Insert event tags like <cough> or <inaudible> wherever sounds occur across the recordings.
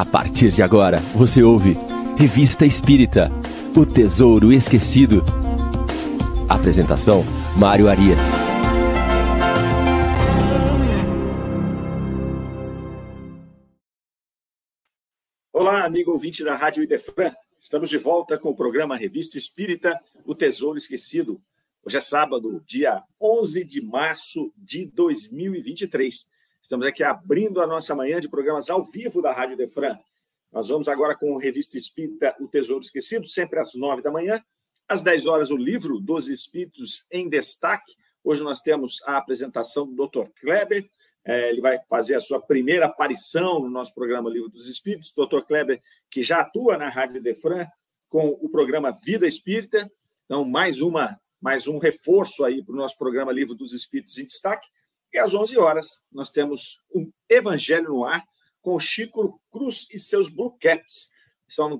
A partir de agora, você ouve Revista Espírita O Tesouro Esquecido. Apresentação: Mário Arias. Olá, amigo ouvinte da Rádio Idefran. Estamos de volta com o programa Revista Espírita O Tesouro Esquecido. Hoje é sábado, dia 11 de março de 2023. Estamos aqui abrindo a nossa manhã de programas ao vivo da Rádio Defran. Nós vamos agora com a revista Espírita O Tesouro Esquecido, sempre às nove da manhã. Às dez horas, o livro dos Espíritos em Destaque. Hoje nós temos a apresentação do Dr. Kleber. É, ele vai fazer a sua primeira aparição no nosso programa Livro dos Espíritos. Dr. Kleber, que já atua na Rádio Defran com o programa Vida Espírita. Então, mais uma mais um reforço aí para o nosso programa Livro dos Espíritos em Destaque. E às 11 horas, nós temos um Evangelho no Ar com Chico Cruz e seus Blue Caps.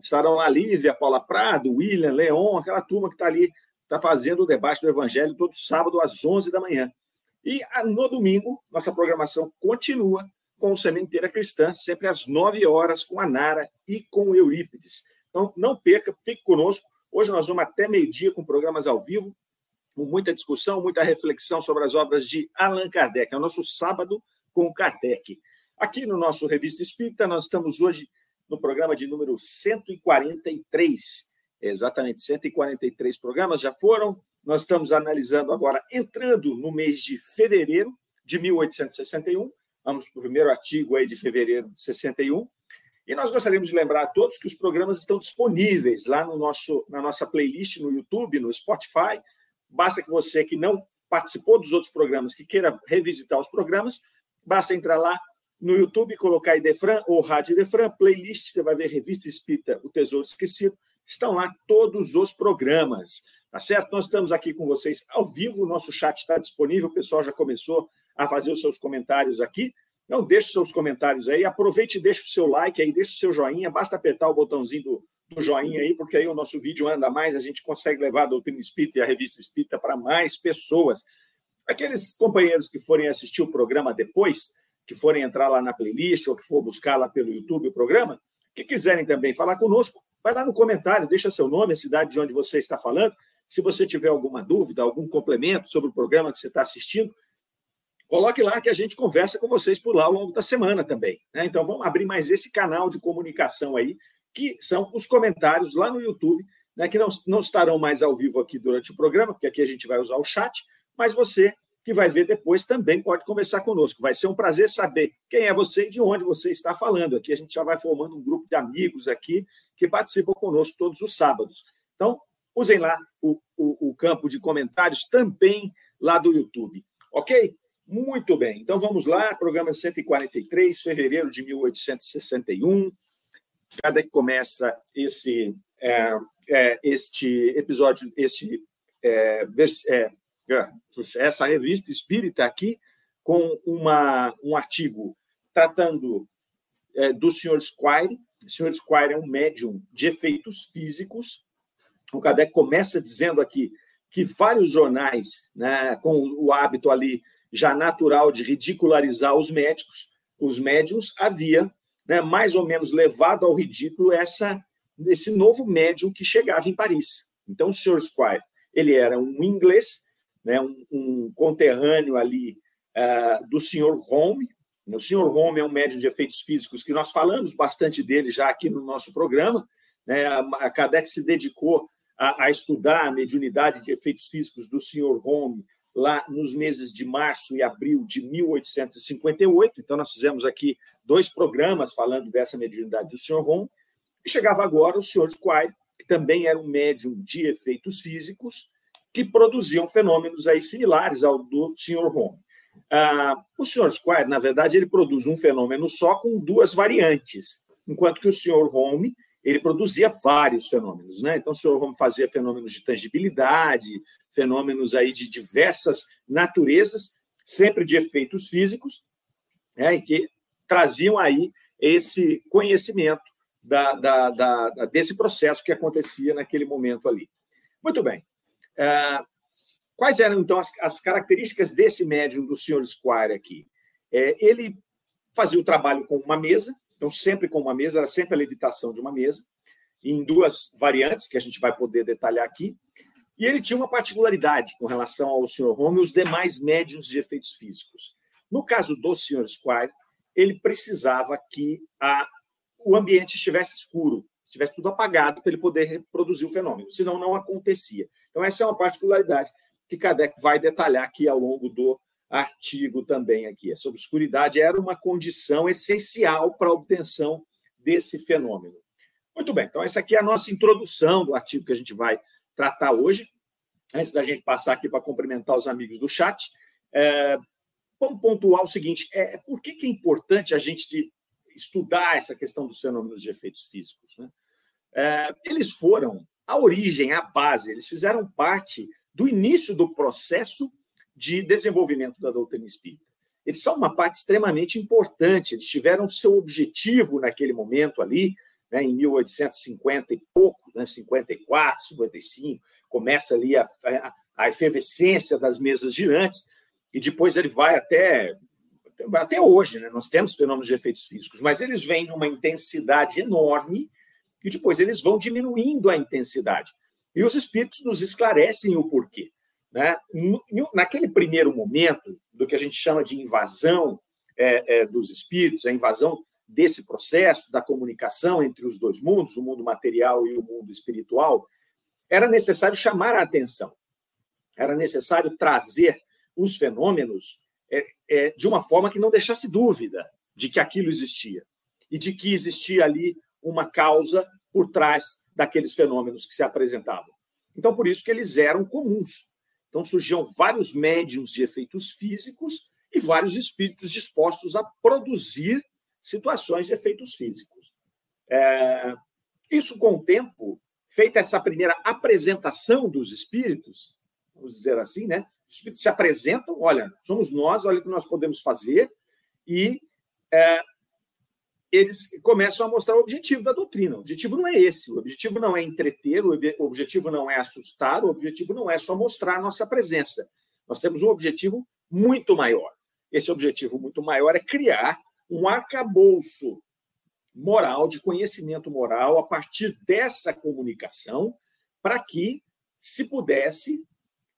Estarão lá Lívia, Paula Prado, William, Leon, aquela turma que está ali, está fazendo o debate do Evangelho todo sábado às 11 da manhã. E ah, no domingo, nossa programação continua com o Sementeira Cristã, sempre às 9 horas, com a Nara e com o Eurípides. Então, não perca, fique conosco. Hoje nós vamos até meio-dia com programas ao vivo, muita discussão, muita reflexão sobre as obras de Allan Kardec. É o nosso sábado com Kardec. Aqui no nosso Revista Espírita, nós estamos hoje no programa de número 143. Exatamente, 143 programas já foram. Nós estamos analisando agora, entrando no mês de fevereiro de 1861. Vamos para o primeiro artigo aí de fevereiro de 61. E nós gostaríamos de lembrar a todos que os programas estão disponíveis lá no nosso, na nossa playlist no YouTube, no Spotify, Basta que você que não participou dos outros programas, que queira revisitar os programas, basta entrar lá no YouTube, colocar Idefran ou Rádio Idefran, playlist, você vai ver Revista Espírita, O Tesouro Esquecido, estão lá todos os programas, tá certo? Nós estamos aqui com vocês ao vivo, o nosso chat está disponível, o pessoal já começou a fazer os seus comentários aqui, então deixe seus comentários aí, aproveite e deixe o seu like aí, deixe o seu joinha, basta apertar o botãozinho do, do joinha aí, porque aí o nosso vídeo anda mais, a gente consegue levar a doutrina espírita e a revista espírita para mais pessoas. Aqueles companheiros que forem assistir o programa depois, que forem entrar lá na playlist ou que for buscar lá pelo YouTube o programa, que quiserem também falar conosco, vai lá no comentário, deixa seu nome, a cidade de onde você está falando. Se você tiver alguma dúvida, algum complemento sobre o programa que você está assistindo, coloque lá que a gente conversa com vocês por lá ao longo da semana também. Né? Então vamos abrir mais esse canal de comunicação aí que são os comentários lá no YouTube, né, que não, não estarão mais ao vivo aqui durante o programa, porque aqui a gente vai usar o chat, mas você que vai ver depois também pode conversar conosco. Vai ser um prazer saber quem é você e de onde você está falando. Aqui a gente já vai formando um grupo de amigos aqui que participam conosco todos os sábados. Então, usem lá o, o, o campo de comentários também lá do YouTube. Ok? Muito bem. Então vamos lá, programa 143, fevereiro de 1861 cada que começa esse, é, é, este episódio, este, é, é, é, essa revista espírita aqui, com uma, um artigo tratando é, do Sr. Squire. O Sr. Squire é um médium de efeitos físicos. O Kardec começa dizendo aqui que vários jornais, né, com o hábito ali já natural de ridicularizar os médicos, os médiums, havia né, mais ou menos levado ao ridículo essa esse novo médium que chegava em Paris. Então, o Sr. Squire, ele era um inglês, né, um, um conterrâneo ali uh, do Sr. Home. O Sr. Home é um médium de efeitos físicos que nós falamos bastante dele já aqui no nosso programa. Né, a Kardec se dedicou a, a estudar a mediunidade de efeitos físicos do Sr. Home lá nos meses de março e abril de 1858. Então, nós fizemos aqui dois programas falando dessa mediunidade do Sr. Ron. E chegava agora o Sr. Squire, que também era um médium de efeitos físicos, que produziam fenômenos aí similares ao do Sr. Ron. Ah, o Sr. Squire, na verdade, ele produz um fenômeno só com duas variantes, enquanto que o Sr. Home ele produzia vários fenômenos, né? Então, o Sr. Home fazia fenômenos de tangibilidade, fenômenos aí de diversas naturezas, sempre de efeitos físicos, né, e que traziam aí esse conhecimento da, da, da, desse processo que acontecia naquele momento ali. Muito bem. É, quais eram, então, as, as, características desse médium do Sr. Squire aqui? É, ele fazia o trabalho com uma mesa, Então, sempre com uma mesa, era sempre a levitação de uma mesa, em duas variantes, que a gente vai poder detalhar aqui. E ele tinha uma particularidade com relação ao Sr. Home e os demais médiums de efeitos físicos. No caso do Sr. Squire, ele precisava que a, o ambiente estivesse escuro, estivesse tudo apagado para ele poder reproduzir o fenômeno, senão não acontecia. Então, essa é uma particularidade que Kardec vai detalhar aqui ao longo do artigo também aqui. Essa obscuridade era uma condição essencial para a obtenção desse fenômeno. Muito bem, então essa aqui é a nossa introdução do artigo que a gente vai tratar hoje. Antes da gente passar aqui para cumprimentar os amigos do chat, é, vamos pontuar o seguinte: é, por que, que é importante a gente estudar essa questão dos fenômenos de efeitos físicos? Né? É, eles foram a origem, a base, eles fizeram parte do início do processo de desenvolvimento da doutrina espírita. Eles são uma parte extremamente importante, eles tiveram seu objetivo naquele momento ali, né, em 1850 e pouco, né, 54, 55, começa ali a, a, efervescência das mesas girantes, e depois ele vai até até hoje, né? Nós temos fenômenos de efeitos físicos, mas eles vêm numa intensidade enorme e depois eles vão diminuindo a intensidade. E os espíritos nos esclarecem o porquê. Né? Naquele primeiro momento, do que a gente chama de invasão é, é, dos espíritos, a invasão desse processo da comunicação entre os dois mundos, o mundo material e o mundo espiritual, era necessário chamar a atenção, era necessário trazer os fenômenos é, é, de uma forma que não deixasse dúvida de que aquilo existia e de que existia ali uma causa por trás daqueles fenômenos que se apresentavam. Então, por isso que eles eram comuns. Então, surgiam vários médiums de efeitos físicos e vários espíritos dispostos a produzir situações de efeitos físicos. É... Isso, com o tempo, feita essa primeira apresentação dos espíritos, vamos dizer assim, né? Os espíritos se apresentam, olha, somos nós, olha o que nós podemos fazer, e é, eles começam a mostrar o objetivo da doutrina. O objetivo não é esse. O objetivo não é entreter, o objetivo não é assustar, o objetivo não é só mostrar nossa presença. Nós temos um objetivo muito maior. Esse objetivo muito maior é criar um arcabouço moral, de conhecimento moral, a partir dessa comunicação, para que se pudesse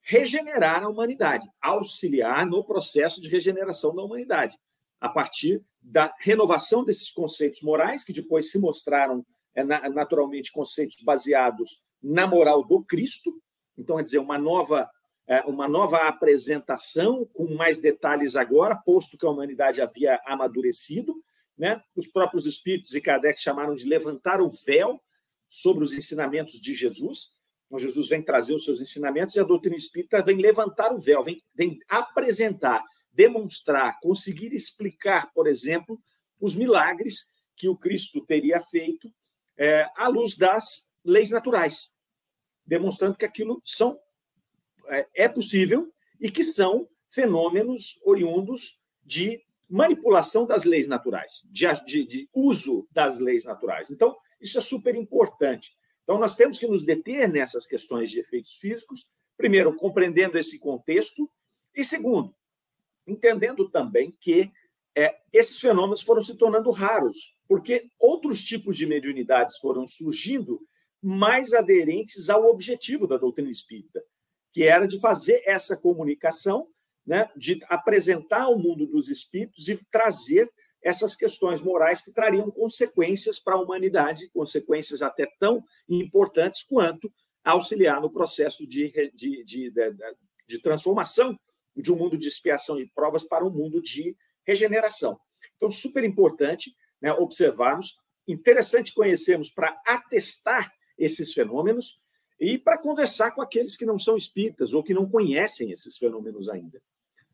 regenerar a humanidade, auxiliar no processo de regeneração da humanidade a partir da renovação desses conceitos morais, que depois se mostraram é, naturalmente conceitos baseados na moral do Cristo. Então, é dizer, uma nova, é, uma nova apresentação com mais detalhes agora, posto que a humanidade havia amadurecido. Né? Os próprios espíritos e Kardec chamaram de levantar o véu sobre os ensinamentos de Jesus. Então, Jesus vem trazer os seus ensinamentos e a doutrina espírita vem levantar o véu, vem, vem apresentar demonstrar, conseguir explicar, por exemplo, os milagres que o Cristo teria feito é, à luz das leis naturais, demonstrando que aquilo são é, é possível e que são fenômenos oriundos de manipulação das leis naturais, de, de, de uso das leis naturais. Então, isso é super importante. Então, nós temos que nos deter nessas questões de efeitos físicos, primeiro, compreendendo esse contexto, e segundo, entendendo também que é, esses fenômenos foram se tornando raros, porque outros tipos de mediunidades foram surgindo mais aderentes ao objetivo da doutrina espírita, que era de fazer essa comunicação, né, de apresentar ao mundo dos espíritos e trazer essas questões morais que trariam consequências para a humanidade, consequências até tão importantes quanto auxiliar no processo de, de, de, de, de transformação de um mundo de expiação e provas para um mundo de regeneração. Então, super importante né, observarmos, interessante conhecermos para atestar esses fenômenos e para conversar com aqueles que não são espíritas ou que não conhecem esses fenômenos ainda.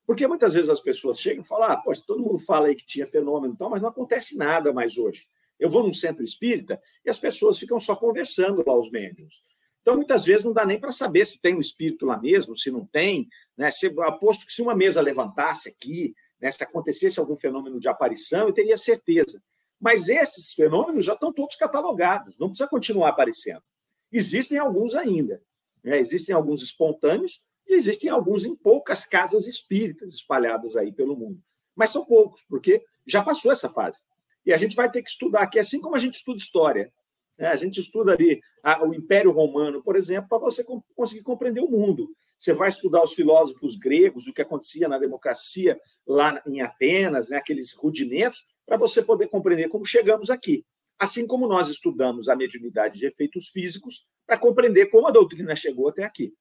Porque muitas vezes as pessoas chegam e falam: ah, poxa, todo mundo fala aí que tinha fenômeno e tal, mas não acontece nada mais hoje. Eu vou num centro espírita e as pessoas ficam só conversando lá, os médiums. Então, muitas vezes, não dá nem para saber se tem um espírito lá mesmo, se não tem. Né? Se, aposto que se uma mesa levantasse aqui, né, se acontecesse algum fenômeno de aparição, eu teria certeza. Mas esses fenômenos já estão todos catalogados, não precisa continuar aparecendo. Existem alguns ainda. Né? Existem alguns espontâneos e existem alguns em poucas casas espíritas espalhadas aí pelo mundo. Mas são poucos, porque já passou essa fase. E a gente vai ter que estudar aqui, assim como a gente estuda história. Né? A gente estuda ali a, o Império Romano, por exemplo, para você conseguir compreender o mundo. Você vai estudar os filósofos gregos, o que acontecia na democracia lá em Atenas, né? aqueles rudimentos, para você poder compreender como chegamos aqui. Assim como nós estudamos a mediunidade de efeitos físicos para compreender como a doutrina chegou até aqui.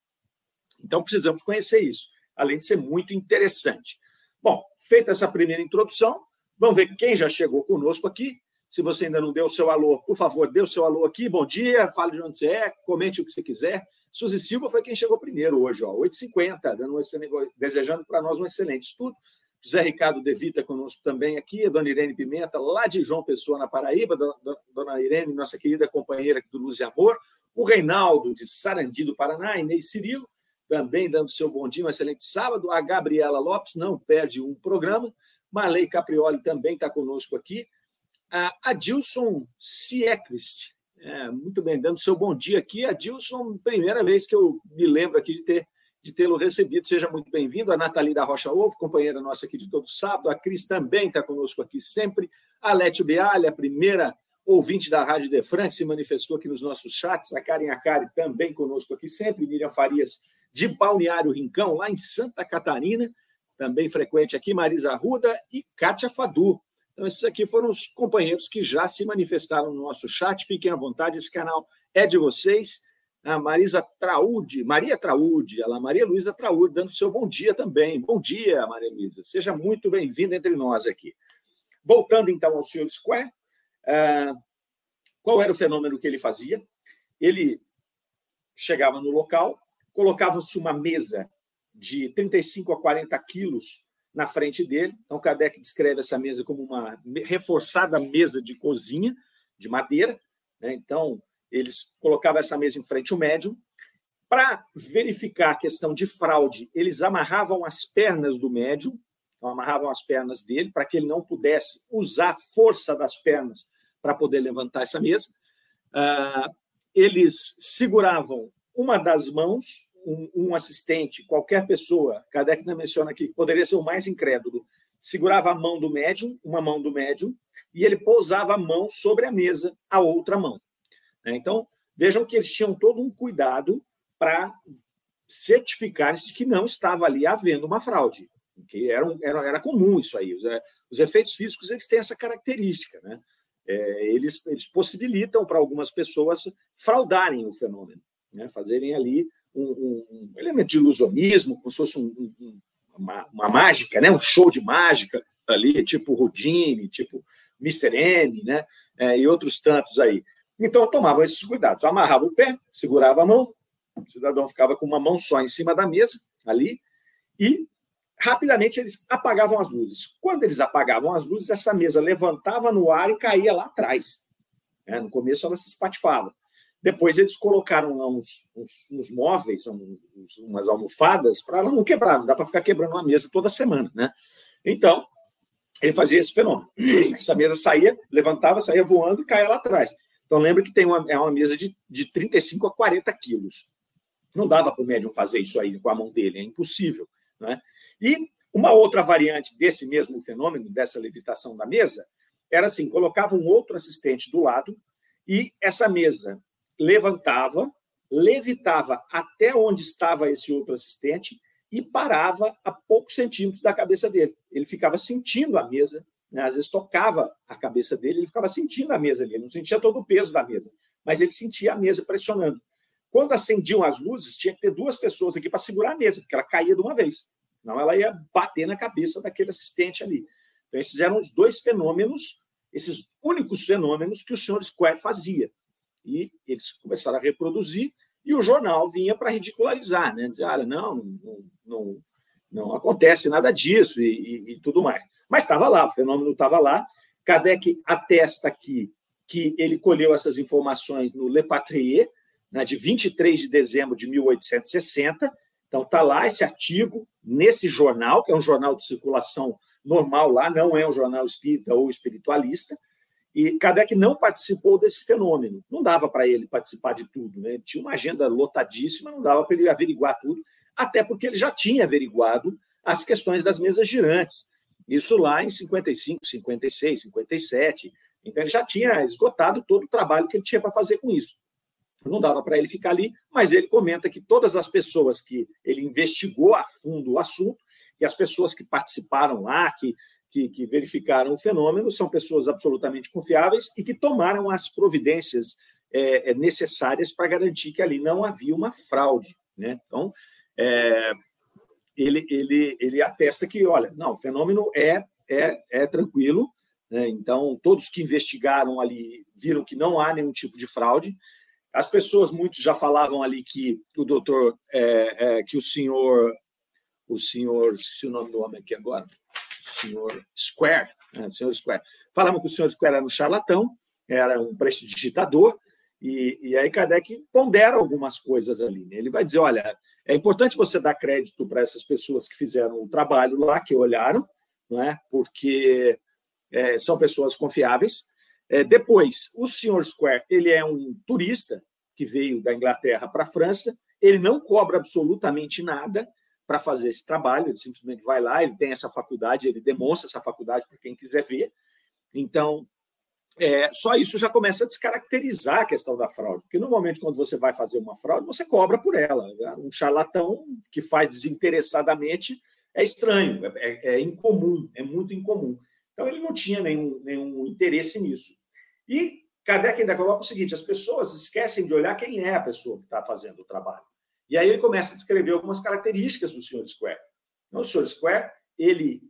Então, precisamos conhecer isso, além de ser muito interessante. Bom, feita essa primeira introdução, vamos ver quem já chegou conosco aqui. Se você ainda não deu o seu alô, por favor, dê o seu alô aqui. Bom dia, fale de onde você é, comente o que você quiser. Suzy Silva foi quem chegou primeiro hoje, ó, 8h50, dando um desejando para nós um excelente estudo. José Ricardo Devita conosco também aqui, a dona Irene Pimenta, lá de João Pessoa, na Paraíba, dona Irene, nossa querida companheira do Luz e Amor, o Reinaldo, de Sarandi, do Paraná, Inês Cirilo, também dando seu bom dia, um excelente sábado, a Gabriela Lopes, não perde um programa, Marley Caprioli também está conosco aqui, a Adilson Siecrist, é, muito bem, dando seu bom dia aqui, Adilson, primeira vez que eu me lembro aqui de ter de tê-lo recebido. Seja muito bem-vindo. A Nathalie da Rocha Ovo, companheira nossa aqui de todo sábado. A Cris também está conosco aqui sempre. A Lete Bealha, a primeira ouvinte da Rádio De Franca, se manifestou aqui nos nossos chats. A Karen Akari também conosco aqui sempre. Miriam Farias, de Balneário Rincão, lá em Santa Catarina, também frequente aqui. Marisa Ruda e Kátia Fadu. Então, esses aqui foram os companheiros que já se manifestaram no nosso chat. Fiquem à vontade, esse canal é de vocês a Marisa Traude, Maria Traude, ela Maria Luísa Traude, dando seu bom dia também. Bom dia, Maria Luísa. Seja muito bem-vinda entre nós aqui. Voltando então ao Sr. Square, uh, qual era o fenômeno que ele fazia? Ele chegava no local, colocava-se uma mesa de 35 a 40 quilos na frente dele. Então, Kardec descreve essa mesa como uma reforçada mesa de cozinha de madeira. Né? Então, eles colocavam essa mesa em frente ao médium. Para verificar a questão de fraude, eles amarravam as pernas do médium, então amarravam as pernas dele, para que ele não pudesse usar a força das pernas para poder levantar essa mesa. Uh, eles seguravam uma das mãos, um, um, assistente, qualquer pessoa, Kardec não menciona aqui, poderia ser o mais incrédulo, segurava a mão do médium, uma mão do médium, e ele pousava a mão sobre a mesa, a outra mão. Né? Então, vejam que eles tinham todo um cuidado para certificar-se de que não estava ali havendo uma fraude, que era, era, era comum isso aí. Os, é, os, efeitos físicos eles têm essa característica, né? É, eles, eles possibilitam para algumas pessoas fraudarem o fenômeno, né? fazerem ali um, um, um, elemento de ilusionismo, como se fosse um, uma, uma, mágica, né? um show de mágica ali, tipo Houdini, tipo Mr. M, né? É, e outros tantos aí. Então, tomavam esses cuidados. Amarrava o pé, segurava a mão, o cidadão ficava com uma mão só em cima da mesa, ali, e rapidamente eles apagavam as luzes. Quando eles apagavam as luzes, essa mesa levantava no ar e caía lá atrás. É, no começo ela se espatifava. Depois eles colocaram lá uns, uns, uns móveis, uns, umas almofadas, para ela não quebrar, não dá para ficar quebrando uma mesa toda semana. Né? Então, ele fazia esse fenômeno. <clears throat> Essa mesa saía, levantava, saía voando e caía lá atrás. Então, lembra que tem uma, é uma mesa de, de 35 a 40 quilos. Não dava para o médium fazer isso aí com a mão dele, é impossível. Né? E uma outra variante desse mesmo fenômeno, dessa levitação da mesa, era assim: colocava um outro assistente do lado e essa mesa levantava, levitava até onde estava esse outro assistente e parava a poucos centímetros da cabeça dele. Ele ficava sentindo a mesa né? Às vezes tocava a cabeça dele, ele ficava sentindo a mesa ali, ele não sentia todo o peso da mesa, mas ele sentia a mesa pressionando. Quando acendiam as luzes, tinha que ter duas pessoas aqui para segurar a mesa, porque ela caía de uma vez. Não, ela ia bater na cabeça daquele assistente ali. Então, esses eram os dois fenômenos, esses únicos fenômenos que o senhor Square fazia. E eles começaram a reproduzir, e o jornal vinha para ridicularizar, né? Dizer, olha, não, não, não, não acontece nada disso e, e, e tudo mais. Mas estava lá, o fenômeno estava lá. Kardec atesta aqui que ele colheu essas informações no Le Patrier, né, de 23 de dezembro de 1860. Então, está lá esse artigo nesse jornal, que é um jornal de circulação normal lá, não é um jornal espírita ou espiritualista. E Kardec não participou desse fenômeno. Não dava para ele participar de tudo. Né? Ele tinha uma agenda lotadíssima, não dava para ele averiguar tudo, até porque ele já tinha averiguado as questões das mesas girantes Isso lá em 55, 56, 57. Então ele já tinha esgotado todo o trabalho que ele tinha para fazer com isso. Não dava para ele ficar ali, mas ele comenta que todas as pessoas que ele investigou a fundo o assunto e as pessoas que participaram lá, que, que, que verificaram o fenômeno, são pessoas absolutamente confiáveis e que tomaram as providências é, é necessárias para garantir que ali não havia uma fraude. Né? Então, é, ele, ele, ele atesta que, olha, não, o fenômeno é, é, é tranquilo, né? então todos que investigaram ali viram que não há nenhum tipo de fraude. As pessoas, muitos já falavam ali que o doutor, é, é, que o senhor, o senhor, esqueci o nome do homem aqui agora, senhor Square, né? senhor Square, falavam que o senhor Square era um charlatão, era um prestidigitador, e, e aí Kardec pondera algumas coisas ali. Né? Ele vai dizer: olha, é importante você dar crédito para essas pessoas que fizeram o trabalho lá, que olharam, não é? porque é, são pessoas confiáveis. É, depois, o senhor Square ele é um turista que veio da Inglaterra para a França, ele não cobra absolutamente nada para fazer esse trabalho, ele simplesmente vai lá, ele tem essa faculdade, ele demonstra essa faculdade para quem quiser ver. Então, é, só isso já começa a descaracterizar a questão da fraude, porque normalmente quando você vai fazer uma fraude, você cobra por ela. Né? Um charlatão que faz desinteressadamente é estranho, é, é, é, incomum, é muito incomum. Então ele não tinha nenhum, nenhum interesse nisso. E Kardec ainda coloca o seguinte: as pessoas esquecem de olhar quem é a pessoa que está fazendo o trabalho. E aí ele começa a descrever algumas características do Sr. Square. Então, o Sr. Square ele,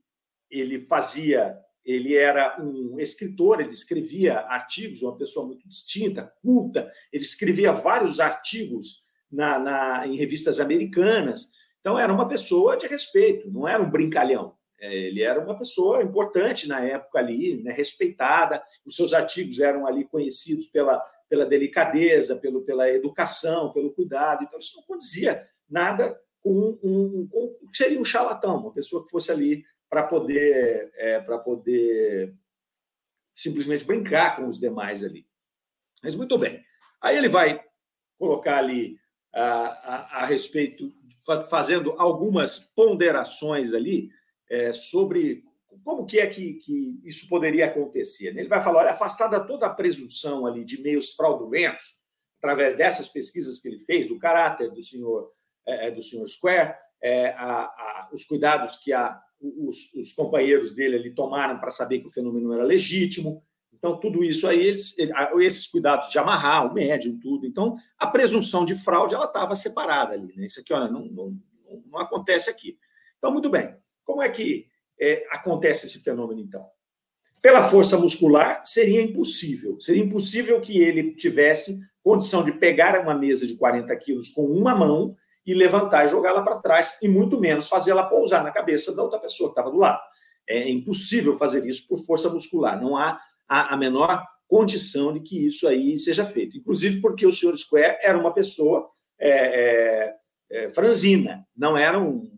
ele fazia ele era um escritor, ele escrevia artigos, uma pessoa muito distinta, culta, ele escrevia vários artigos na, na, em revistas americanas. Então, era uma pessoa de respeito, não era um brincalhão. É, ele era uma pessoa importante na época ali, né, respeitada. Os seus artigos eram ali conhecidos pela, pela delicadeza, pelo, pela educação, pelo cuidado. Então, isso não condizia nada com, um, com, com seria um charlatão, uma pessoa que fosse ali para poder, é, para poder simplesmente brincar com os demais ali. Mas muito bem. Aí ele vai colocar ali a, a, a respeito, fazendo algumas ponderações ali é, sobre como que é que, que isso poderia acontecer. Ele vai falar, olha, afastada toda a presunção ali de meios fraudulentos, através dessas pesquisas que ele fez, do caráter do senhor, é, é do senhor Square, é, a, os cuidados que a os, os companheiros dele ali tomaram para saber que o fenômeno era legítimo. Então, tudo isso aí, eles, esses cuidados de amarrar o médium, tudo. Então, a presunção de fraude ela estava separada ali. Né? Isso aqui, olha, não, não, não acontece aqui. Então, muito bem. Como é que é, acontece esse fenômeno, então? Pela força muscular, seria impossível. Seria impossível que ele tivesse condição de pegar uma mesa de 40 quilos com uma mão e levantar e jogá-la para trás, e muito menos fazê-la pousar na cabeça da outra pessoa que estava do lado. É impossível fazer isso por força muscular, não há a, menor condição de que isso aí seja feito. Inclusive porque o senhor Square era uma pessoa é, é, é, franzina, não era um,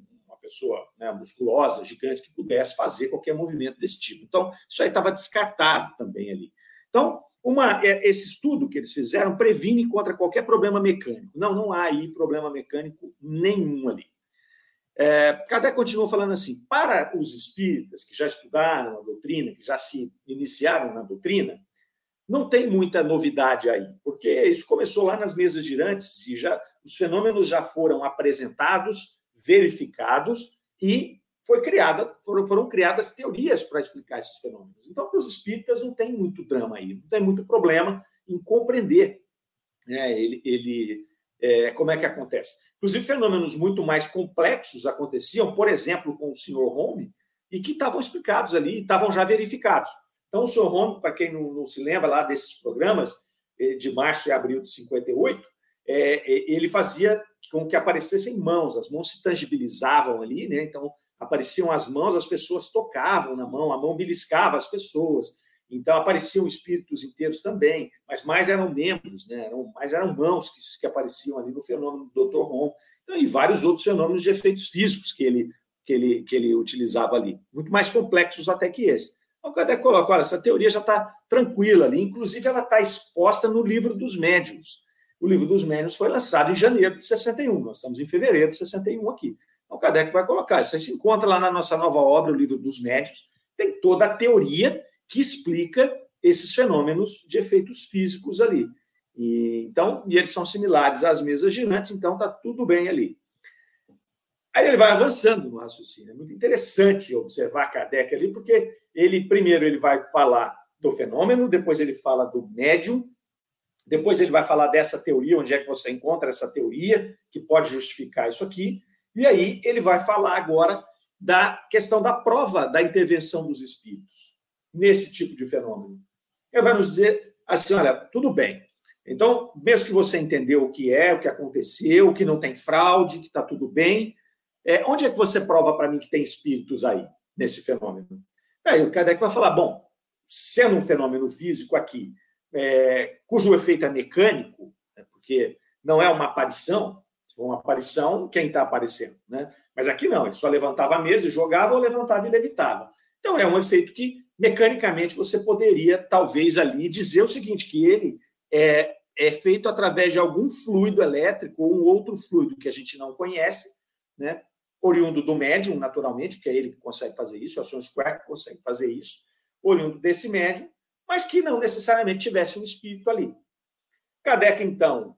pessoa né, musculosa, gigante, que pudesse fazer qualquer movimento desse tipo. Então, isso aí estava descartado também ali. Então, uma, é, esse estudo que eles fizeram previne contra qualquer problema mecânico. Não, não há aí problema mecânico nenhum ali. É, Kardec continuou falando assim: para os espíritas que já estudaram a doutrina, que já se iniciaram na doutrina, não tem muita novidade aí, porque isso começou lá nas mesas girantes e já os fenômenos já foram apresentados, verificados e foi criada, foram, foram criadas teorias para explicar esses fenômenos. Então, para os espíritas não tem muito drama aí, não tem muito problema em compreender né, ele, ele é, como é que acontece. Inclusive, fenômenos muito mais complexos aconteciam, por exemplo, com o senhor Home, e que estavam explicados ali, estavam já verificados. Então, o senhor Home, para quem não, não, se lembra lá desses programas, eh, de março e abril de 58, é, é, ele fazia com que aparecessem mãos, as mãos se tangibilizavam ali, né? Então, apareciam as mãos, as pessoas tocavam na mão, a mão beliscava as pessoas. Então apareciam espíritos inteiros também, mas mais eram membros, né? eram, mais eram mãos que, que apareciam ali no fenômeno do Dr. Ron. Então, e vários outros fenômenos de efeitos físicos que ele, que ele, que ele utilizava ali, muito mais complexos até que esse. Então, Kardec coloca, olha, essa teoria já está tranquila ali, inclusive ela está exposta no livro dos médiuns. O livro dos médiuns foi lançado em janeiro de 61, nós estamos em fevereiro de 61 aqui. Então, Kardec vai colocar. Isso aí se encontra lá na nossa nova obra, o Livro dos Médios. tem toda a teoria que explica esses fenômenos de efeitos físicos ali. E, então, e eles são similares às mesas girantes, então está tudo bem ali. Aí ele vai avançando no raciocínio. É muito interessante observar Kardec ali, porque ele primeiro ele vai falar do fenômeno, depois ele fala do médium, depois ele vai falar dessa teoria, onde é que você encontra essa teoria que pode justificar isso aqui, e aí ele vai falar agora da questão da prova da intervenção dos espíritos nesse tipo de fenômeno. Ele vai nos dizer assim, olha, tudo bem. Então, mesmo que você entendeu o que é, o que aconteceu, que não tem fraude, que está tudo bem, é, onde é que você prova para mim que tem espíritos aí nesse fenômeno? Aí o Kardec vai falar, bom, sendo um fenômeno físico aqui, é, cujo efeito é mecânico, né, porque não é uma aparição, for uma aparição, quem está aparecendo? Né? Mas aqui não, ele só levantava a mesa e jogava, ou levantava e levitava. Então é um efeito que, mecanicamente, você poderia, talvez, ali dizer o seguinte: que ele é, é feito através de algum fluido elétrico ou um outro fluido que a gente não conhece, né? oriundo do médium, naturalmente, que é ele que consegue fazer isso, a Sr. Square consegue fazer isso, oriundo desse médium, mas que não necessariamente tivesse um espírito ali. Kardec, então,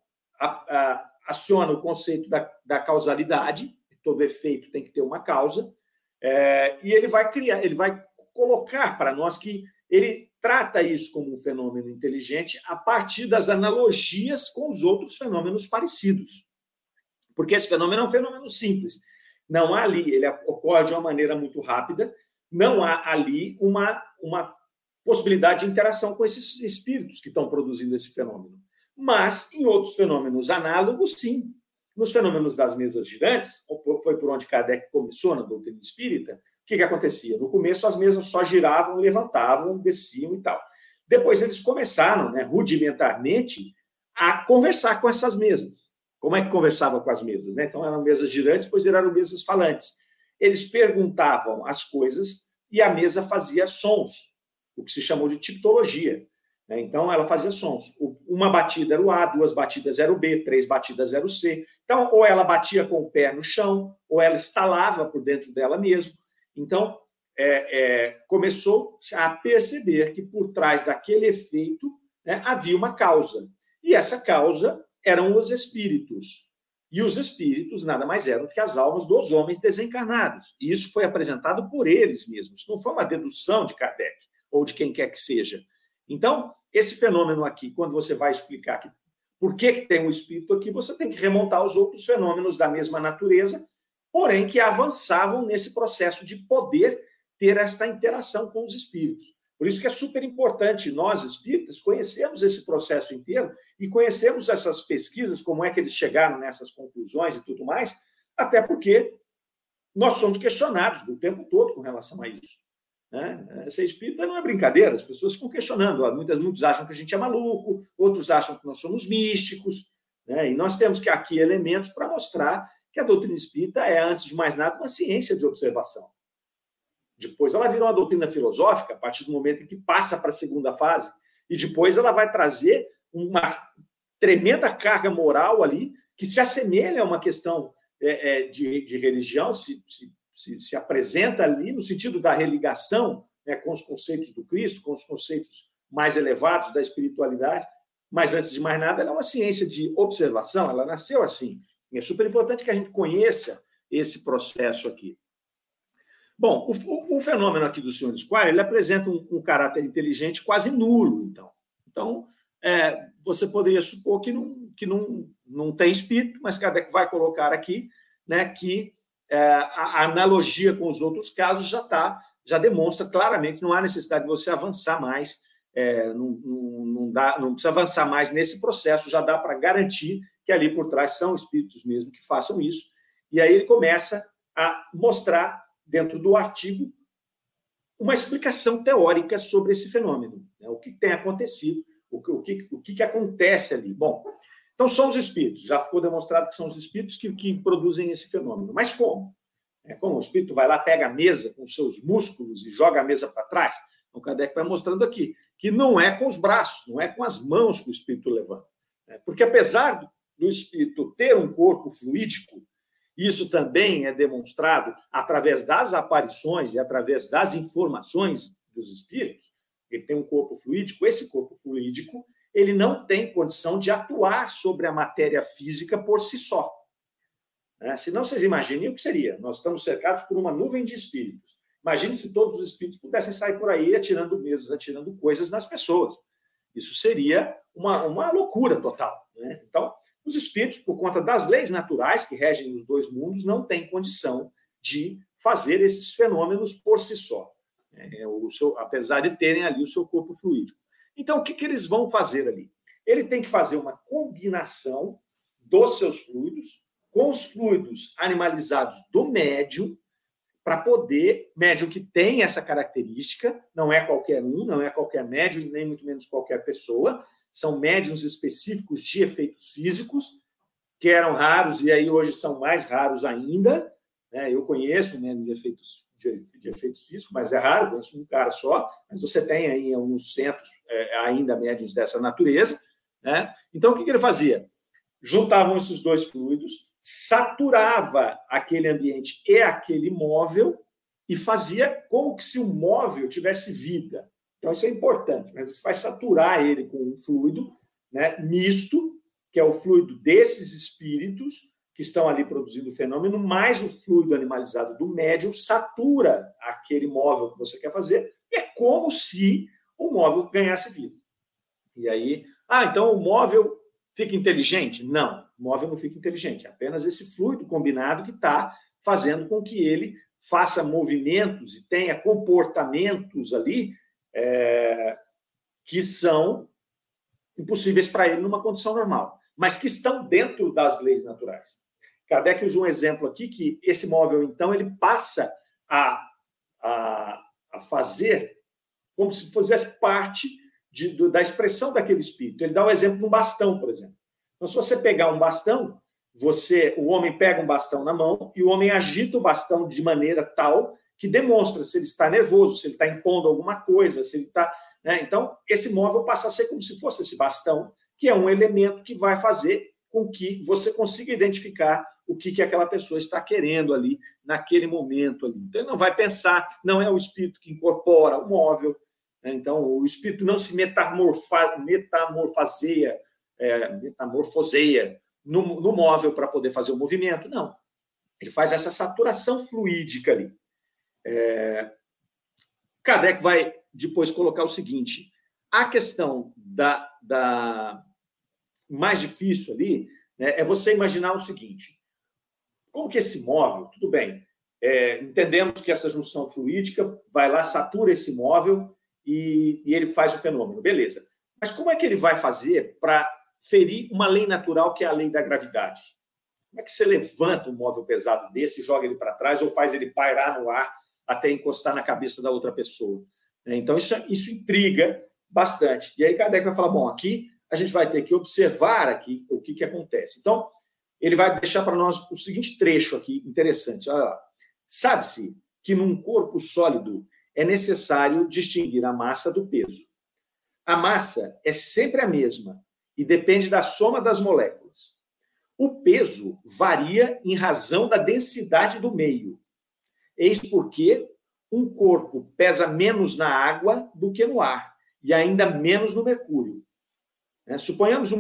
aciona o conceito da, da, causalidade, todo efeito tem que ter uma causa, é, e ele vai criar, ele vai colocar para nós que ele trata isso como um fenômeno inteligente a partir das analogias com os outros fenômenos parecidos. Porque esse fenômeno é um fenômeno simples. Não há ali, ele ocorre de uma maneira muito rápida, não há ali uma, uma possibilidade de interação com esses espíritos que estão produzindo esse fenômeno. Mas, em outros fenômenos análogos, sim. Nos fenômenos das mesas girantes, foi por onde Kardec começou na doutrina espírita, o que, que acontecia? No começo, as mesas só giravam, levantavam, desciam e tal. Depois, eles começaram, né, rudimentarmente, a conversar com essas mesas. Como é que conversava com as mesas? Né? Então, eram mesas girantes, depois viraram mesas falantes. Eles perguntavam as coisas e a mesa fazia sons o que se chamou de tipologia. Né? Então, ela fazia sons. Uma batida era o A, duas batidas era o B, três batidas era o C. Então, ou ela batia com o pé no chão, ou ela estalava por dentro dela mesmo. Então, é, é, começou a perceber que por trás daquele efeito né, havia uma causa. E essa causa eram os espíritos. E os espíritos nada mais eram que as almas dos homens desencarnados. E isso foi apresentado por eles mesmos. Não foi uma dedução de Kardec ou de quem quer que seja. Então, esse fenômeno aqui, quando você vai explicar que, por que, que tem um espírito aqui, você tem que remontar os outros fenômenos da mesma natureza, porém que avançavam nesse processo de poder ter esta interação com os espíritos. Por isso que é super importante nós, espíritas, conhecermos esse processo inteiro e conhecermos essas pesquisas, como é que eles chegaram nessas conclusões e tudo mais, até porque nós somos questionados o tempo todo com relação a isso. Né? Ser espírita não é brincadeira, as pessoas ficam questionando. Muitas, muitos acham que a gente é maluco, outros acham que nós somos místicos. Né? E nós temos que aqui elementos para mostrar que a doutrina espírita é, antes de mais nada, uma ciência de observação. Depois ela vira uma doutrina filosófica, a partir do momento em que passa para a segunda fase, e depois ela vai trazer uma tremenda carga moral ali, que se assemelha a uma questão é, é, de, de religião, se, se se, se apresenta ali no sentido da religação né, com os conceitos do Cristo, com os conceitos mais elevados da espiritualidade. Mas, antes de mais nada, ela é uma ciência de observação, ela nasceu assim. E é super importante que a gente conheça esse processo aqui. Bom, o, o fenômeno aqui do senhor Squire, ele apresenta um, um, caráter inteligente quase nulo, então. Então, é, você poderia supor que não, que não, não tem espírito, mas Kardec vai colocar aqui né, que a analogia com os outros casos já está, já demonstra claramente que não há necessidade de você avançar mais, é, não, não, não, dá, não precisa avançar mais nesse processo, já dá para garantir que ali por trás são espíritos mesmo que façam isso. E aí ele começa a mostrar, dentro do artigo, uma explicação teórica sobre esse fenômeno, né? o que tem acontecido, o que, o, que, o que acontece ali. Bom, então, são os espíritos, já ficou demonstrado que são os espíritos que, que produzem esse fenômeno. Mas como? É como o espírito vai lá, pega a mesa com seus músculos e joga a mesa para trás? O Kardec vai mostrando aqui que não é com os braços, não é com as mãos que o espírito levanta. Né? Porque apesar do espírito ter um corpo fluídico Isso também é demonstrado através das aparições e através das informações dos espíritos. Ele tem um corpo fluídico, esse corpo fluídico, ele não tem condição de atuar sobre a matéria física por si só. Né? Senão, vocês imaginem o que seria. Nós estamos cercados por uma nuvem de espíritos. Imagine se todos os espíritos pudessem sair por aí atirando mesas, atirando coisas nas pessoas. Isso seria uma, uma loucura total. Né? Então, os espíritos, por conta das leis naturais que regem os dois mundos, não têm condição de fazer esses fenômenos por si só, é, o seu, apesar de terem ali o seu corpo fluídico. Então, o que, que eles vão fazer ali? Ele tem que fazer uma combinação dos seus fluidos com os fluidos animalizados do médium para poder, médium que tem essa característica, não é qualquer um, não é qualquer médium, nem muito menos qualquer pessoa, são médiums específicos de efeitos físicos, que eram raros e aí hoje são mais raros ainda. Né? Eu conheço um médium de efeitos, de, efeitos físicos, mas é raro, conheço um cara só, mas você tem aí alguns centros é, ainda médiums dessa natureza. Né? Então, o que, que ele fazia? Juntavam esses dois fluidos, saturava aquele ambiente e aquele móvel e fazia como que se o móvel tivesse vida. Então, isso é importante. Né? Você vai saturar ele com um fluido né, misto, que é o fluido desses espíritos que estão ali produzindo o fenômeno, mais o fluido animalizado do médium satura aquele móvel que você quer fazer. É como se o móvel ganhasse vida. E aí, ah, então o móvel fica inteligente? Não, o móvel não fica inteligente. É apenas esse fluido combinado que está fazendo com que ele faça movimentos e tenha comportamentos ali é, que são impossíveis para ele numa condição normal, mas que estão dentro das leis naturais. Kardec usa um exemplo aqui que esse móvel, então, ele passa a, a, a fazer como se fizesse parte de, do, da expressão daquele espírito. Ele dá o um exemplo de um bastão, por exemplo. Então, se você pegar um bastão, você, o homem pega um bastão na mão e o homem agita o bastão de maneira tal que demonstra se ele está nervoso, se ele está impondo alguma coisa, se ele está. Né? Então, esse móvel passa a ser como se fosse esse bastão, que é um elemento que vai fazer com que você consiga identificar o que, que aquela pessoa está querendo ali, naquele momento ali. Então, ele não vai pensar, não é o espírito que incorpora o móvel. Né? Então, o espírito não se metamorfa, metamorfaseia, é, metamorfoseia no, no móvel para poder fazer o movimento. Não. Ele faz essa saturação fluídica ali. É... Kardec vai depois colocar o seguinte: a questão da, da mais difícil ali né, é você imaginar o seguinte: como que esse móvel, tudo bem, é, entendemos que essa junção fluídica vai lá, satura esse móvel e, e ele faz o fenômeno, beleza. Mas como é que ele vai fazer para ferir uma lei natural que é a lei da gravidade? Como é que você levanta um móvel pesado desse, joga ele para trás ou faz ele pairar no ar até encostar na cabeça da outra pessoa. Então, isso, isso intriga bastante. E aí, Kardec vai falar: bom, aqui a gente vai ter que observar aqui o que, que acontece. Então, ele vai deixar para nós o seguinte trecho aqui interessante. Olha lá. Sabe-se que num corpo sólido é necessário distinguir a massa do peso. A massa é sempre a mesma e depende da soma das moléculas. O peso varia em razão da densidade do meio, Eis porque um corpo pesa menos na água do que no ar, e ainda menos no mercúrio. É, suponhamos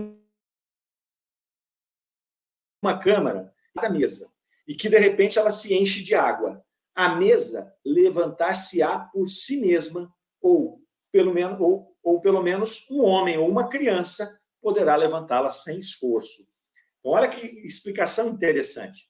uma câmara da mesa, e que de repente ela se enche de água. A mesa levantar-se-á por si mesma, ou pelo menos, ou, ou pelo menos um homem ou uma criança poderá levantá-la sem esforço. Então, olha que explicação interessante.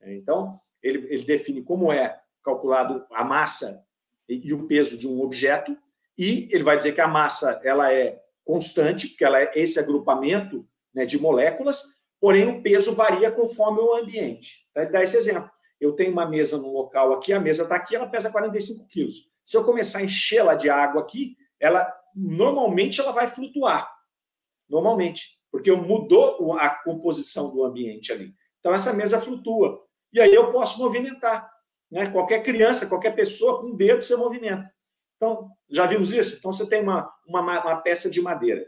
Então, ele, ele define como é calculado a massa e o peso de um objeto, e ele vai dizer que a massa ela é constante, porque ela é esse agrupamento né, de moléculas, porém o peso varia conforme o ambiente. Ele dá esse exemplo. Eu tenho uma mesa no local aqui, a mesa está aqui, ela pesa 45 quilos. Se eu começar a enchê-la de água aqui, ela normalmente ela vai flutuar. Normalmente, porque mudou a composição do ambiente ali. Então essa mesa flutua. E aí eu posso movimentar. Né? Qualquer criança, qualquer pessoa com um dedo você movimenta. Então, já vimos isso? Então, você tem uma, uma, uma peça de madeira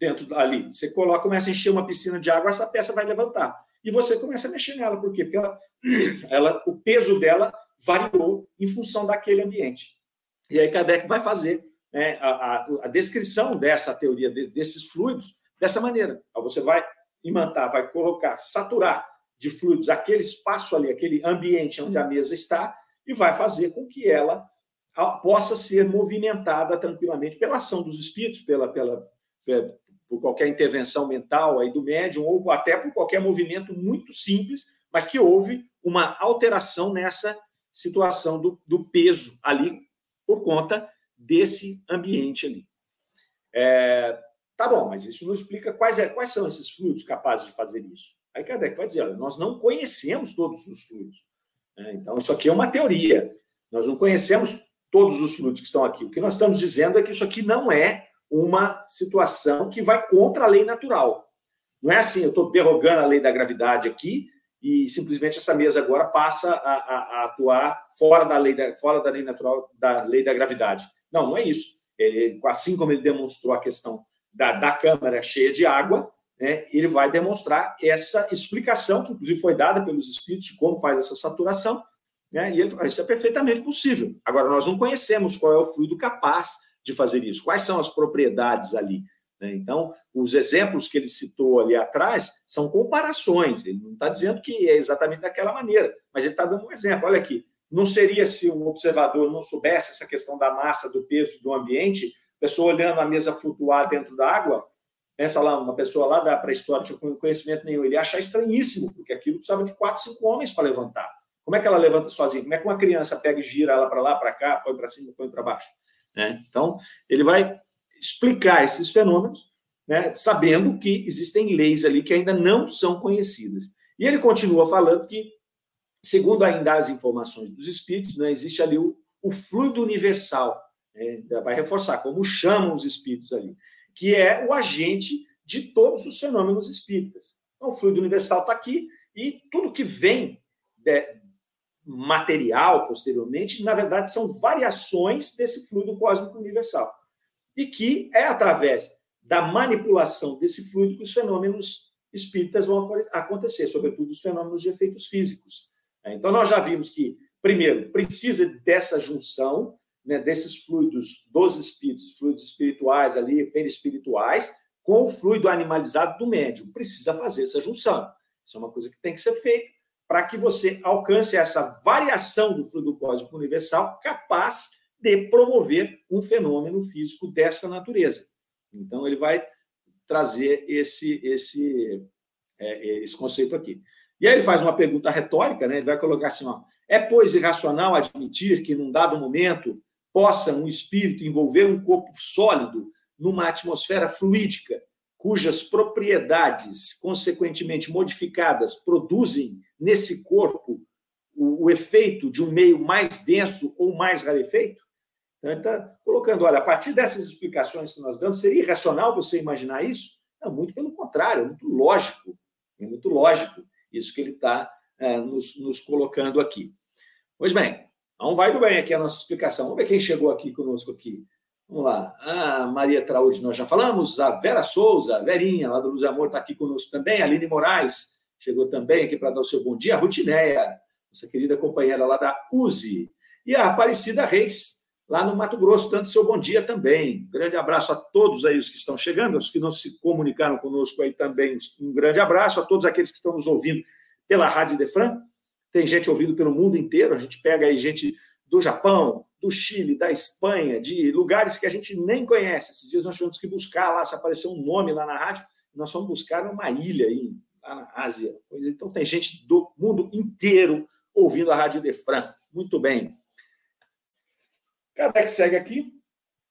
dentro ali. Você coloca, começa a encher uma piscina de água, essa peça vai levantar. e você começa a mexer nela. Por quê? Porque ela, <clears throat> ela, o peso dela variou em função daquele ambiente. E aí Kardec vai fazer né, a, a, a, descrição dessa teoria de, desses fluidos dessa maneira. Então, você vai imantar, vai colocar, saturar de fluidos aquele espaço ali, aquele ambiente onde a mesa está, e vai fazer com que ela possa ser movimentada tranquilamente pela ação dos espíritos, pela, pela, por qualquer intervenção mental aí do médium, ou até por qualquer movimento muito simples, mas que houve uma alteração nessa situação do, do peso ali, por conta desse ambiente ali. É, tá bom, mas isso não explica quais, é, quais são esses fluidos capazes de fazer isso. Aí Kardec vai dizer: olha, nós não conhecemos todos os fluidos. Né? Então, isso aqui é uma teoria. Nós não conhecemos todos os fluidos que estão aqui. O que nós estamos dizendo é que isso aqui não é uma situação que vai contra a lei natural. Não é assim, eu estou derrogando a lei da gravidade aqui e simplesmente essa mesa agora passa a, a, a, atuar fora da lei da, fora da lei natural da lei da gravidade. Não, não é isso. Ele, assim como ele demonstrou a questão da, da câmara cheia de água, né, ele vai demonstrar essa explicação que inclusive foi dada pelos espíritos de como faz essa saturação, né, e ele fala, isso é perfeitamente possível. Agora nós não conhecemos qual é o fluido capaz de fazer isso? Quais são as propriedades ali? Né? Então, os exemplos que ele citou ali atrás são comparações. Ele não está dizendo que é exatamente daquela maneira, mas ele está dando um exemplo. Olha aqui, não seria se o observador não soubesse essa questão da massa, do peso do ambiente, pessoa olhando a mesa flutuar dentro da água, pensa lá, uma pessoa lá da pré-história, tinha conhecimento nenhum, ele ia achar estranhíssimo, porque aquilo precisava de quatro, cinco homens para levantar. Como é que ela levanta sozinha? Como é que uma criança pega e gira ela para lá, para cá, põe para cima, põe para baixo? Né? Então, ele vai explicar esses fenômenos, né, sabendo que existem leis ali que ainda não são conhecidas. E ele continua falando que, segundo ainda as informações dos espíritos, né, existe ali o, o fluido universal, né, vai reforçar como chamam os espíritos ali, que é o agente de todos os fenômenos espíritas. Então, o fluido universal está aqui e tudo que vem material posteriormente, na verdade, são variações desse fluido cósmico universal. E que é através da manipulação desse fluido que os fenômenos espíritas vão acontecer, sobretudo os fenômenos de efeitos físicos. Então, nós já vimos que, primeiro, precisa dessa junção né, desses fluidos dos espíritos, fluidos espirituais ali, perispirituais, com o fluido animalizado do médium. Precisa fazer essa junção. Isso é uma coisa que tem que ser feita para que você alcance essa variação do fluido cósmico universal capaz de promover um fenômeno físico dessa natureza. Então, ele vai trazer esse, esse, é, esse conceito aqui. E aí ele faz uma pergunta retórica, né? ele vai colocar assim: ó, é, pois, irracional admitir que, num dado momento, possa um espírito envolver um corpo sólido numa atmosfera fluídica, cujas propriedades, consequentemente modificadas, produzem nesse corpo o, o efeito de um meio mais denso ou mais rarefeito? Então, ele está colocando, olha, a partir dessas explicações que nós damos, seria irracional você imaginar isso? Não, muito pelo contrário, é muito lógico, é muito lógico isso que ele está é, nos, nos colocando aqui. Pois bem, não vai do bem aqui a nossa explicação. Vamos ver quem chegou aqui conosco aqui. Vamos lá. A Maria Traúde, nós já falamos. A Vera Souza, a Verinha, lá do Luz Amor, está aqui conosco também. A Aline Moraes, chegou também aqui para dar o seu bom dia, a Rutineia, nossa querida companheira lá da USE, e a Aparecida Reis, lá no Mato Grosso, dando seu bom dia também. Grande abraço a todos aí os que estão chegando, os que não se comunicaram conosco aí também, um grande abraço a todos aqueles que estão nos ouvindo pela Rádio Defran. Tem gente ouvindo pelo mundo inteiro, a gente pega aí gente do Japão, do Chile, da Espanha, de lugares que a gente nem conhece. Esses dias nós tivemos que buscar lá, se apareceu um nome lá na rádio, nós fomos buscar uma ilha aí, lá na Ásia. Pois então tem gente do mundo inteiro ouvindo a Rádio Defran. Muito bem. Kardec segue aqui.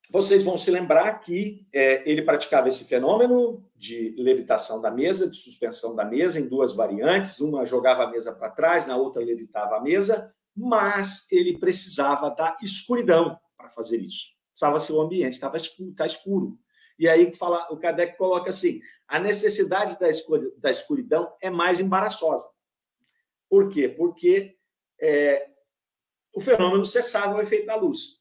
Vocês vão se lembrar que é, ele praticava esse fenômeno de levitação da mesa, de suspensão da mesa, em duas variantes. Uma jogava a mesa para trás, na outra levitava a mesa, mas ele precisava da escuridão para fazer isso. Precisava ser o ambiente, estava escuro, tá escuro. E aí fala, o Kardec coloca assim: a necessidade da escuridão é mais embaraçosa. Por quê? Porque é, o fenômeno cessava o efeito da luz.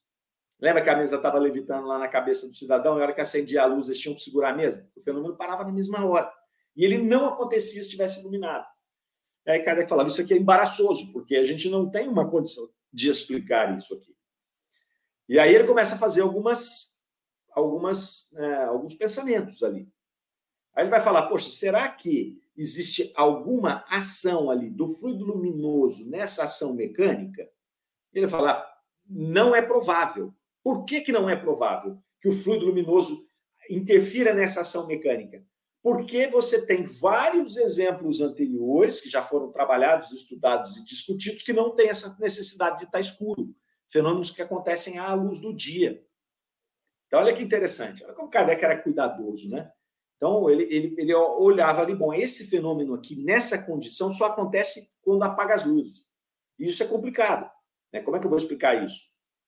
Lembra que a mesa estava levitando lá na cabeça do cidadão e a hora que acendia a luz eles tinham que segurar a mesa? O fenômeno parava na mesma hora. E ele não acontecia se estivesse iluminado. Aí Kardec falava, isso aqui é embaraçoso, porque a gente não tem uma condição de explicar isso aqui. E aí ele começa a fazer algumas, algumas, é, alguns pensamentos ali. Aí ele vai falar, poxa, será que existe alguma ação ali do fluido luminoso nessa ação mecânica? Ele vai falar, não é provável. Por que, que não é provável que o fluido luminoso interfira nessa ação mecânica? Porque você tem vários exemplos anteriores que já foram trabalhados, estudados e discutidos que não tem essa necessidade de estar escuro. Fenômenos que acontecem à luz do dia. Então, olha que interessante. Olha como Kardec era cuidadoso, né? Então, ele, ele, ele olhava ali, bom, esse fenômeno aqui, nessa condição, só acontece quando apaga as luzes. Isso é complicado. Né? Como é que eu vou explicar isso?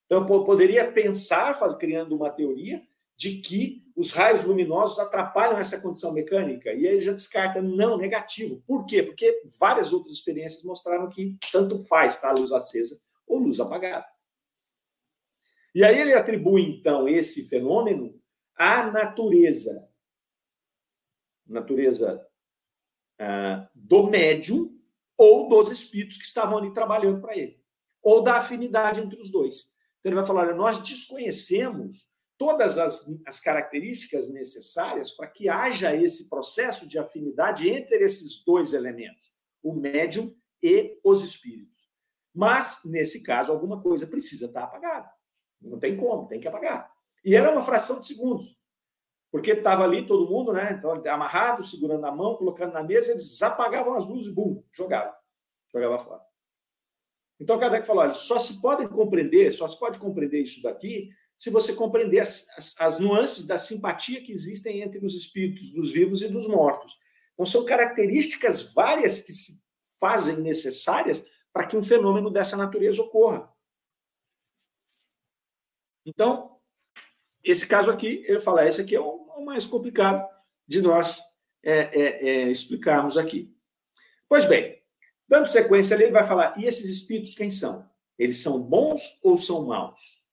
Então, eu poderia pensar, criando uma teoria, de que os raios luminosos atrapalham essa condição mecânica. E aí ele já descarta, não, negativo. Por quê? Porque várias outras experiências mostraram que tanto faz tá, luz acesa ou luz apagada. E aí ele atribui, então, esse fenômeno à natureza. Natureza ah, do médium ou dos espíritos que estavam ali trabalhando para ele. Ou da afinidade entre os dois. Então ele vai falar: olha, nós desconhecemos todas as, as características necessárias para que haja esse processo de afinidade entre esses dois elementos, o médium e os espíritos. Mas, nesse caso, alguma coisa precisa estar apagada. Não tem como, tem que apagar. E era uma fração de segundos. Porque estava ali todo mundo, né? Então, amarrado, segurando a mão, colocando na mesa, eles apagavam as luzes, bum, jogavam. Jogava fora. Então, Kardec falou: olha, só se pode compreender, só se pode compreender isso daqui se você compreender as, as, as, nuances da simpatia que existem entre os espíritos dos vivos e dos mortos. Então, são características várias que se fazem necessárias para que um fenômeno dessa natureza ocorra. Então, esse caso aqui, ele fala, esse aqui é o, o mais complicado de nós é, é, é, explicarmos aqui. Pois bem, dando sequência, ele vai falar, e esses espíritos quem são? Eles são bons ou são maus?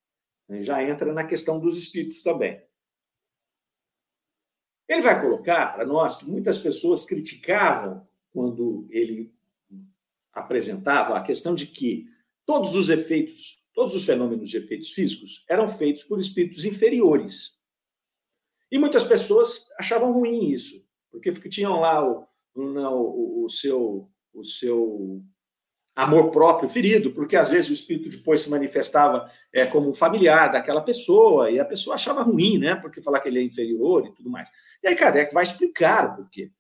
Já entra na questão dos espíritos também. Ele vai colocar para nós que muitas pessoas criticavam quando ele apresentava a questão de que todos os efeitos, todos os fenômenos de efeitos físicos eram feitos por espíritos inferiores. E muitas pessoas achavam ruim isso, porque tinham lá o, o, o seu, o seu amor próprio ferido, porque às vezes o espírito depois se manifestava é, como um familiar daquela pessoa, e a pessoa achava ruim, né? Porque falar que ele é inferior e tudo mais. E aí Kardec vai explicar o porquê.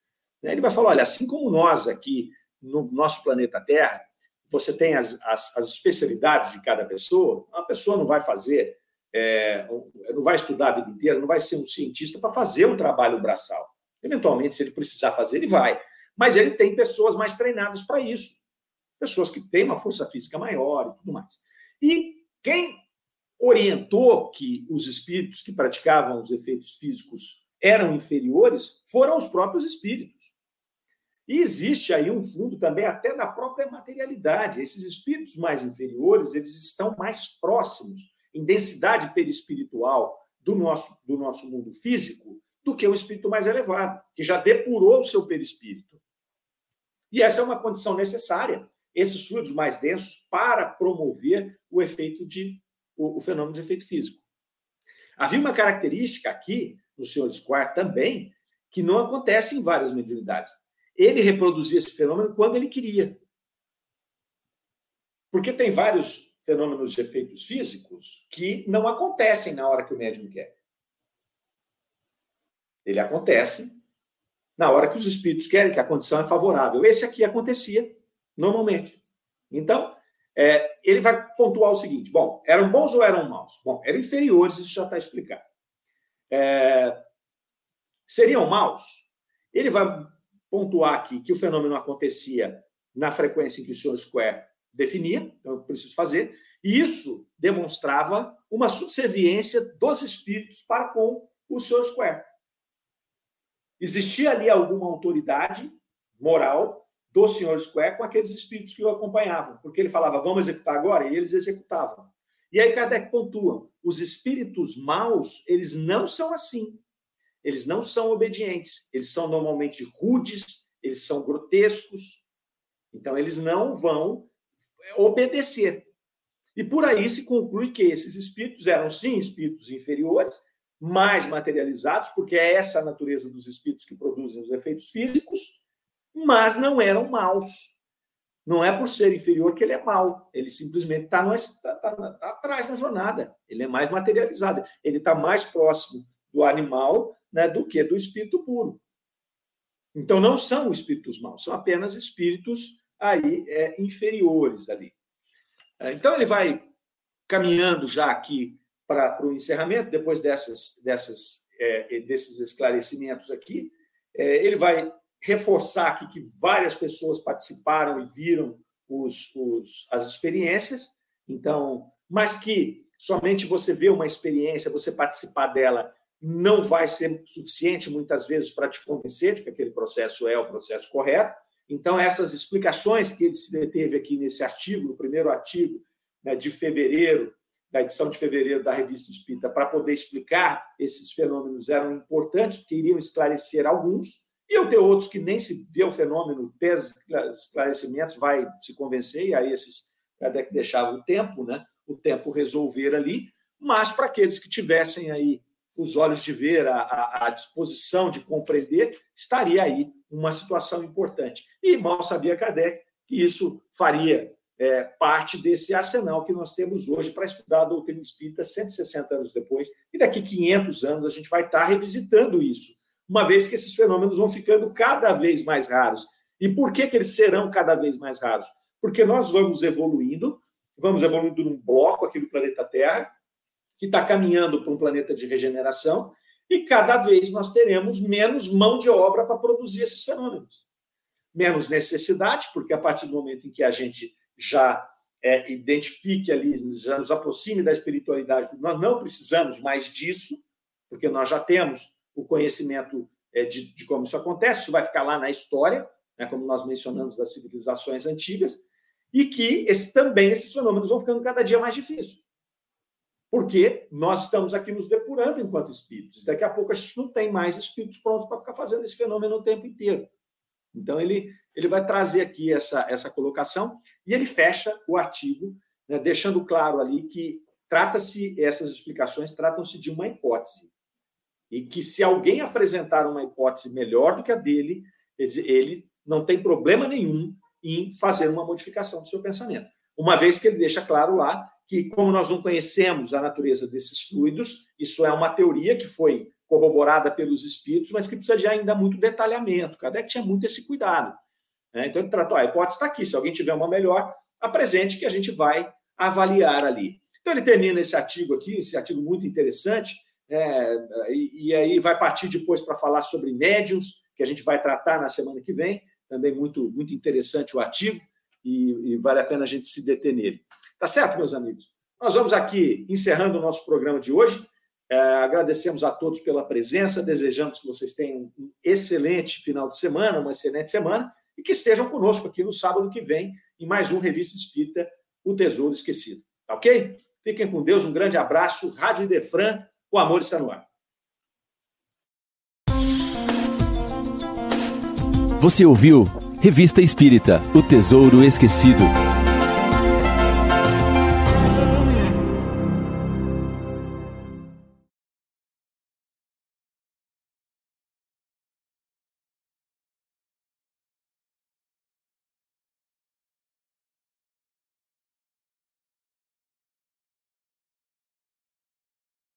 Né? Ele vai falar: olha, assim como nós aqui no nosso planeta Terra, você tem as, as, as especialidades de cada pessoa, uma pessoa não vai fazer, é, não vai estudar a vida inteira, não vai ser um cientista para fazer um trabalho braçal. Eventualmente, se ele precisar fazer, ele vai. Mas ele tem pessoas mais treinadas para isso pessoas que têm uma força física maior e tudo mais. E quem orientou que os espíritos que praticavam os efeitos físicos eram inferiores foram os próprios espíritos. E existe aí um fundo também até da própria materialidade. Esses espíritos mais inferiores, eles estão mais próximos em densidade perispiritual do nosso, do nosso mundo físico do que o espírito mais elevado, que já depurou o seu perispírito. E essa é uma condição necessária esses fluidos mais densos para promover o efeito de o, o fenômeno de efeito físico. Havia uma característica aqui no senhor Square também que não acontece em várias mediunidades. Ele reproduzia esse fenômeno quando ele queria. Porque tem vários fenômenos de efeitos físicos que não acontecem na hora que o médium quer. Ele acontece na hora que os espíritos querem, que a condição é favorável. Esse aqui acontecia normalmente. Então, é, ele vai pontuar o seguinte: bom, eram bons ou eram maus? Bom, eram inferiores, isso já está explicado. É, seriam maus? Ele vai pontuar aqui que o fenômeno acontecia na frequência em que o Sr. Square definia, então eu preciso fazer, e isso demonstrava uma subserviência dos espíritos para com o Sr. Square. Existia ali alguma autoridade moral do senhor Square com aqueles espíritos que o acompanhavam, porque ele falava, vamos executar agora, e eles executavam. E aí Kardec pontua, os espíritos maus, eles não são assim. Eles não são obedientes, eles são normalmente rudes, eles são grotescos. Então, eles não vão obedecer. E por aí se conclui que esses espíritos eram, sim, espíritos inferiores, mais materializados, porque é essa a natureza dos espíritos que produzem os efeitos físicos, mas não eram maus. Não é por ser inferior que ele é mau. Ele simplesmente está tá, tá, tá atrás na jornada. Ele é mais materializado. Ele está mais próximo do animal né, do que do espírito puro. Então, não são espíritos maus, são apenas espíritos aí é, inferiores ali. É, então, ele vai caminhando já aqui para o encerramento, depois dessas, dessas, é, desses esclarecimentos aqui. É, ele vai reforçar aqui que várias pessoas participaram e viram os, os, as experiências, então, mas que somente você ver uma experiência, você participar dela, não vai ser suficiente muitas vezes para te convencer de que aquele processo é o processo correto. Então, essas explicações que ele se deteve aqui nesse artigo, no primeiro artigo né, de fevereiro, da edição de fevereiro da Revista Espírita, para poder explicar esses fenômenos eram importantes, porque iriam esclarecer alguns, e eu tenho outros que nem se vê o fenômeno, pés esclarecimentos, vai se convencer, e aí esses Kardec deixava o tempo, né? o tempo resolver ali, mas para aqueles que tivessem aí os olhos de ver, a, a, disposição de compreender, estaria aí uma situação importante. E mal sabia Kardec que isso faria é, parte desse arsenal que nós temos hoje para estudar a doutrina espírita 160 anos depois, e daqui 500 anos a gente vai estar revisitando isso uma vez que esses fenômenos vão ficando cada vez mais raros. E por que, que eles serão cada vez mais raros? Porque nós vamos evoluindo, vamos evoluindo num bloco aqui do planeta Terra, que está caminhando para um planeta de regeneração, e cada vez nós teremos menos mão de obra para produzir esses fenômenos. Menos necessidade, porque a partir do momento em que a gente já é, identifique ali, já nos aproxime da espiritualidade, nós não precisamos mais disso, porque nós já temos o conhecimento é, de, de, como isso acontece, isso vai ficar lá na história, né, como nós mencionamos das civilizações antigas, e que esse, também esses fenômenos vão ficando cada dia mais difíceis. Porque nós estamos aqui nos depurando enquanto espíritos. Daqui a pouco a gente não tem mais espíritos prontos para ficar fazendo esse fenômeno o tempo inteiro. Então, ele, ele vai trazer aqui essa, essa colocação e ele fecha o artigo, né, deixando claro ali que trata-se, essas explicações tratam-se de uma hipótese e que se alguém apresentar uma hipótese melhor do que a dele, ele não tem problema nenhum em fazer uma modificação do seu pensamento. Uma vez que ele deixa claro lá que, como nós não conhecemos a natureza desses fluidos, isso é uma teoria que foi corroborada pelos espíritos, mas que precisa de ainda muito detalhamento. Kardec tinha muito esse cuidado. Né? Então, ele tratou, a hipótese está aqui, se alguém tiver uma melhor, apresente que a gente vai avaliar ali. Então, ele termina esse artigo aqui, esse artigo muito interessante, é, e, e, aí vai partir depois para falar sobre médiums, que a gente vai tratar na semana que vem. Também muito, muito interessante o artigo e, e vale a pena a gente se deter nele. Tá certo, meus amigos? Nós vamos aqui encerrando o nosso programa de hoje. É, agradecemos a todos pela presença, desejamos que vocês tenham um excelente final de semana, uma excelente semana, e que estejam conosco aqui no sábado que vem, em mais um Revista Espírita, O Tesouro Esquecido. Tá ok? Fiquem com Deus, um grande abraço. Rádio Idefran o amor está no ar. Você ouviu Revista Espírita O Tesouro Esquecido.